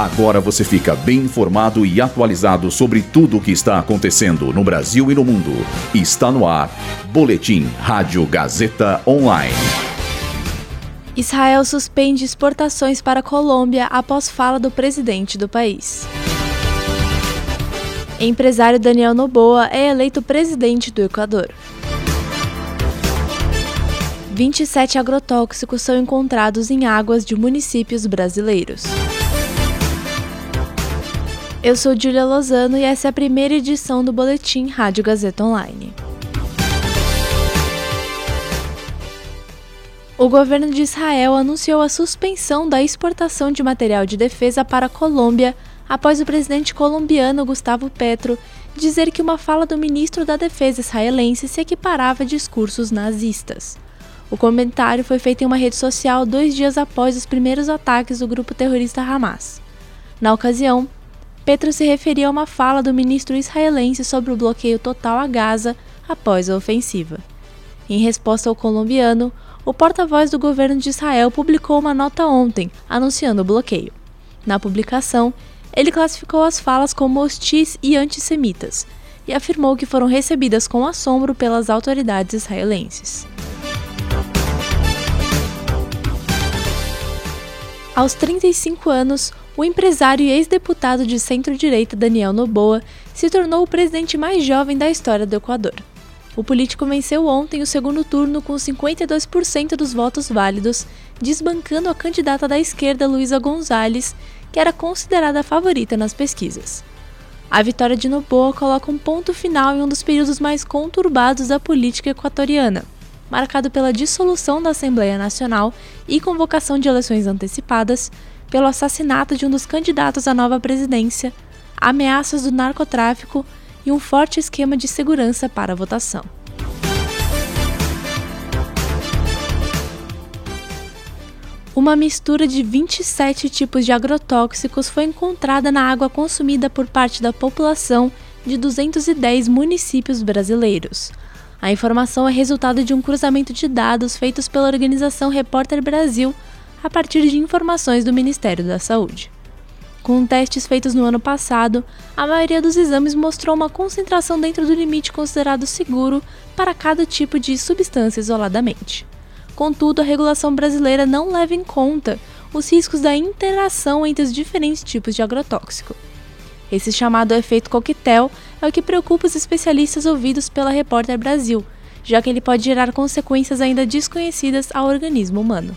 Agora você fica bem informado e atualizado sobre tudo o que está acontecendo no Brasil e no mundo. Está no ar. Boletim Rádio Gazeta Online. Israel suspende exportações para a Colômbia após fala do presidente do país. Empresário Daniel Noboa é eleito presidente do Equador. 27 agrotóxicos são encontrados em águas de municípios brasileiros. Eu sou Julia Lozano e essa é a primeira edição do Boletim Rádio Gazeta Online. O governo de Israel anunciou a suspensão da exportação de material de defesa para a Colômbia após o presidente colombiano Gustavo Petro dizer que uma fala do ministro da Defesa israelense se equiparava a discursos nazistas. O comentário foi feito em uma rede social dois dias após os primeiros ataques do grupo terrorista Hamas. Na ocasião, Petro se referia a uma fala do ministro israelense sobre o bloqueio total a Gaza após a ofensiva. Em resposta ao colombiano, o porta-voz do governo de Israel publicou uma nota ontem anunciando o bloqueio. Na publicação, ele classificou as falas como hostis e antissemitas e afirmou que foram recebidas com assombro pelas autoridades israelenses. Aos 35 anos, o empresário e ex-deputado de centro-direita Daniel Noboa se tornou o presidente mais jovem da história do Equador. O político venceu ontem o segundo turno com 52% dos votos válidos, desbancando a candidata da esquerda Luísa Gonzalez, que era considerada a favorita nas pesquisas. A vitória de Noboa coloca um ponto final em um dos períodos mais conturbados da política equatoriana marcado pela dissolução da Assembleia Nacional e convocação de eleições antecipadas, pelo assassinato de um dos candidatos à nova presidência, ameaças do narcotráfico e um forte esquema de segurança para a votação. Uma mistura de 27 tipos de agrotóxicos foi encontrada na água consumida por parte da população de 210 municípios brasileiros. A informação é resultado de um cruzamento de dados feitos pela organização Repórter Brasil a partir de informações do Ministério da Saúde. Com testes feitos no ano passado, a maioria dos exames mostrou uma concentração dentro do limite considerado seguro para cada tipo de substância isoladamente. Contudo, a regulação brasileira não leva em conta os riscos da interação entre os diferentes tipos de agrotóxico. Esse chamado efeito coquetel é o que preocupa os especialistas ouvidos pela Repórter Brasil, já que ele pode gerar consequências ainda desconhecidas ao organismo humano.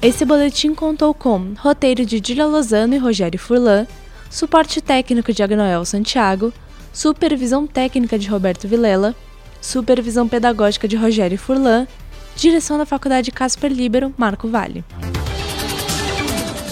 Esse boletim contou com roteiro de Dília Lozano e Rogério Furlan, suporte técnico de Agnoel Santiago, supervisão técnica de Roberto Vilela, supervisão pedagógica de Rogério Furlan, direção da Faculdade Casper Libero, Marco Vale.